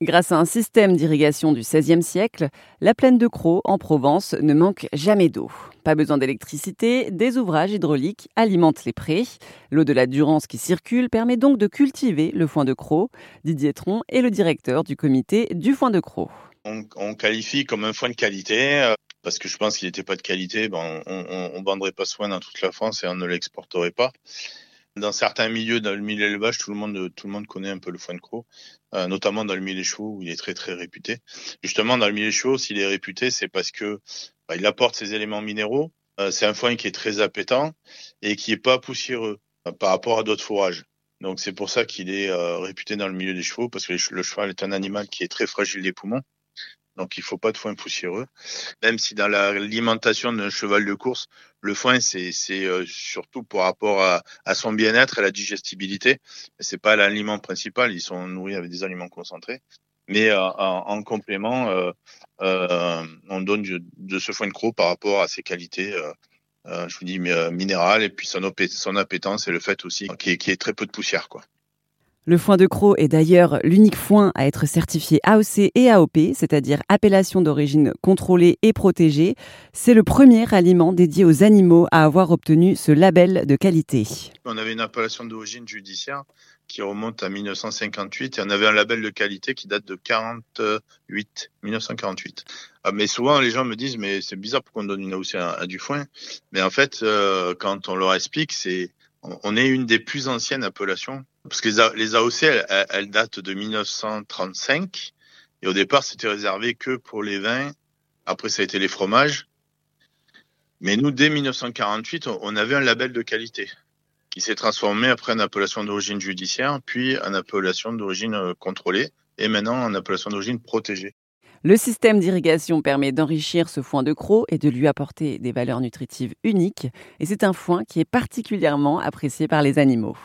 Grâce à un système d'irrigation du XVIe siècle, la plaine de Croix, en Provence, ne manque jamais d'eau. Pas besoin d'électricité, des ouvrages hydrauliques alimentent les prés. L'eau de la Durance qui circule permet donc de cultiver le foin de Croix. Didier Tron est le directeur du comité du foin de Croix. On, qualifie comme un foin de qualité euh, parce que je pense qu'il n'était pas de qualité, ben on ne vendrait pas ce foin dans toute la France et on ne l'exporterait pas. Dans certains milieux, dans le milieu élevage, tout le monde, tout le monde connaît un peu le foin de croc, euh, notamment dans le milieu des chevaux où il est très très réputé. Justement, dans le milieu des chevaux, s'il est réputé, c'est parce que bah, il apporte ses éléments minéraux. Euh, c'est un foin qui est très appétant et qui est pas poussiéreux euh, par rapport à d'autres fourrages. Donc c'est pour ça qu'il est réputé dans le milieu des chevaux parce que le cheval est un animal qui est très fragile des poumons. Donc il faut pas de foin poussiéreux. Même si dans l'alimentation d'un cheval de course, le foin c'est euh, surtout pour rapport à, son bien-être et la digestibilité. C'est pas l'aliment principal. Ils sont nourris avec des aliments concentrés. Mais euh, en, complément, euh, on donne de, ce foin de croc par rapport à ses qualités. je vous dis minérales et puis son, son appétence et le fait aussi qu'il y, ait très peu de poussière quoi. Le foin de Croc est d'ailleurs l'unique foin à être certifié AOC et AOP, c'est-à-dire appellation d'origine contrôlée et protégée. C'est le premier aliment dédié aux animaux à avoir obtenu ce label de qualité. On avait une appellation d'origine judiciaire qui remonte à 1958 et on avait un label de qualité qui date de 48, 1948. Ah, mais souvent les gens me disent mais c'est bizarre pourquoi on donne une AOC à, du foin. Mais en fait, euh, quand on leur explique, c'est on est une des plus anciennes appellations parce que les AOC, elles, datent de 1935. Et au départ, c'était réservé que pour les vins. Après, ça a été les fromages. Mais nous, dès 1948, on avait un label de qualité qui s'est transformé après en appellation d'origine judiciaire, puis en appellation d'origine euh, contrôlée, et maintenant en appellation d'origine protégée. Le système d'irrigation permet d'enrichir ce foin de croc et de lui apporter des valeurs nutritives uniques, et c'est un foin qui est particulièrement apprécié par les animaux.